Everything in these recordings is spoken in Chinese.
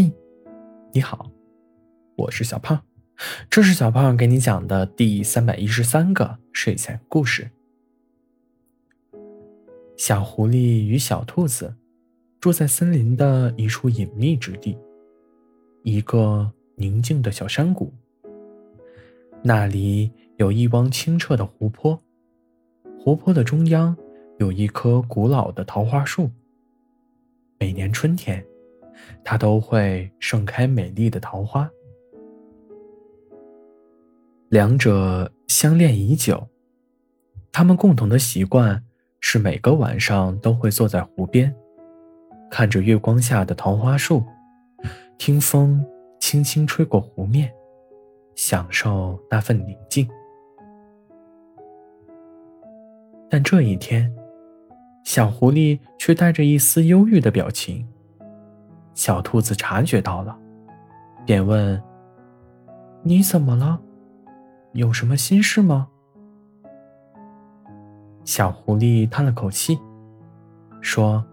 嘿，你好，我是小胖，这是小胖给你讲的第三百一十三个睡前故事。小狐狸与小兔子住在森林的一处隐秘之地，一个宁静的小山谷。那里有一汪清澈的湖泊，湖泊的中央有一棵古老的桃花树。每年春天。它都会盛开美丽的桃花。两者相恋已久，他们共同的习惯是每个晚上都会坐在湖边，看着月光下的桃花树，听风轻轻吹过湖面，享受那份宁静。但这一天，小狐狸却带着一丝忧郁的表情。小兔子察觉到了，便问：“你怎么了？有什么心事吗？”小狐狸叹了口气，说：“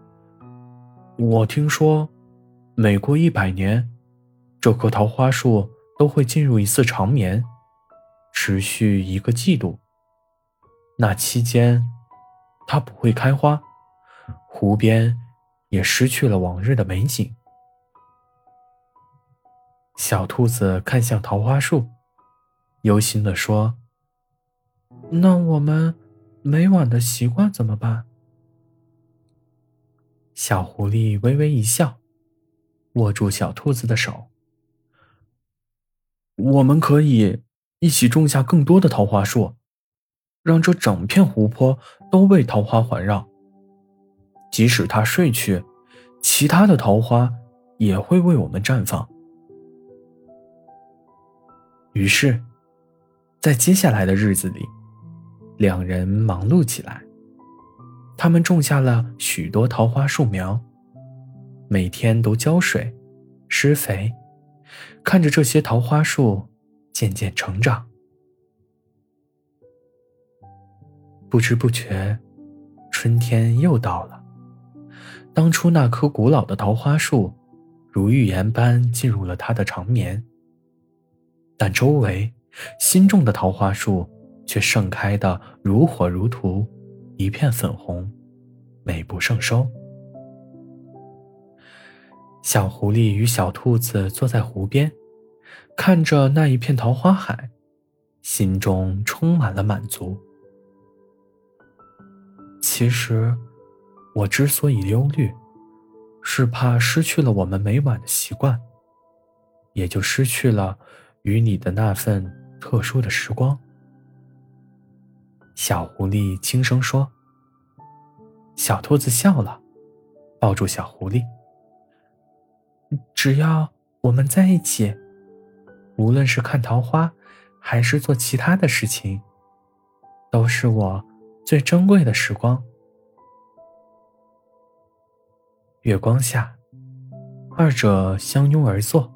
我听说，每过一百年，这棵桃花树都会进入一次长眠，持续一个季度。那期间，它不会开花，湖边也失去了往日的美景。”小兔子看向桃花树，忧心地说：“那我们每晚的习惯怎么办？”小狐狸微微一笑，握住小兔子的手：“我们可以一起种下更多的桃花树，让这整片湖泊都被桃花环绕。即使它睡去，其他的桃花也会为我们绽放。”于是，在接下来的日子里，两人忙碌起来。他们种下了许多桃花树苗，每天都浇水、施肥，看着这些桃花树渐渐成长。不知不觉，春天又到了。当初那棵古老的桃花树，如预言般进入了它的长眠。但周围新种的桃花树却盛开的如火如荼，一片粉红，美不胜收。小狐狸与小兔子坐在湖边，看着那一片桃花海，心中充满了满足。其实，我之所以忧虑，是怕失去了我们每晚的习惯，也就失去了。与你的那份特殊的时光，小狐狸轻声说。小兔子笑了，抱住小狐狸。只要我们在一起，无论是看桃花，还是做其他的事情，都是我最珍贵的时光。月光下，二者相拥而坐。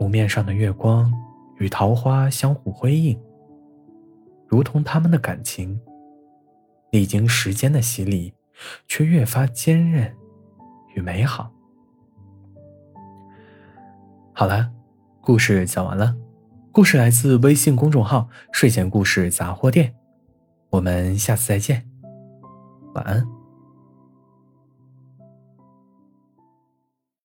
湖面上的月光与桃花相互辉映，如同他们的感情，历经时间的洗礼，却越发坚韧与美好。好了，故事讲完了。故事来自微信公众号“睡前故事杂货店”，我们下次再见，晚安。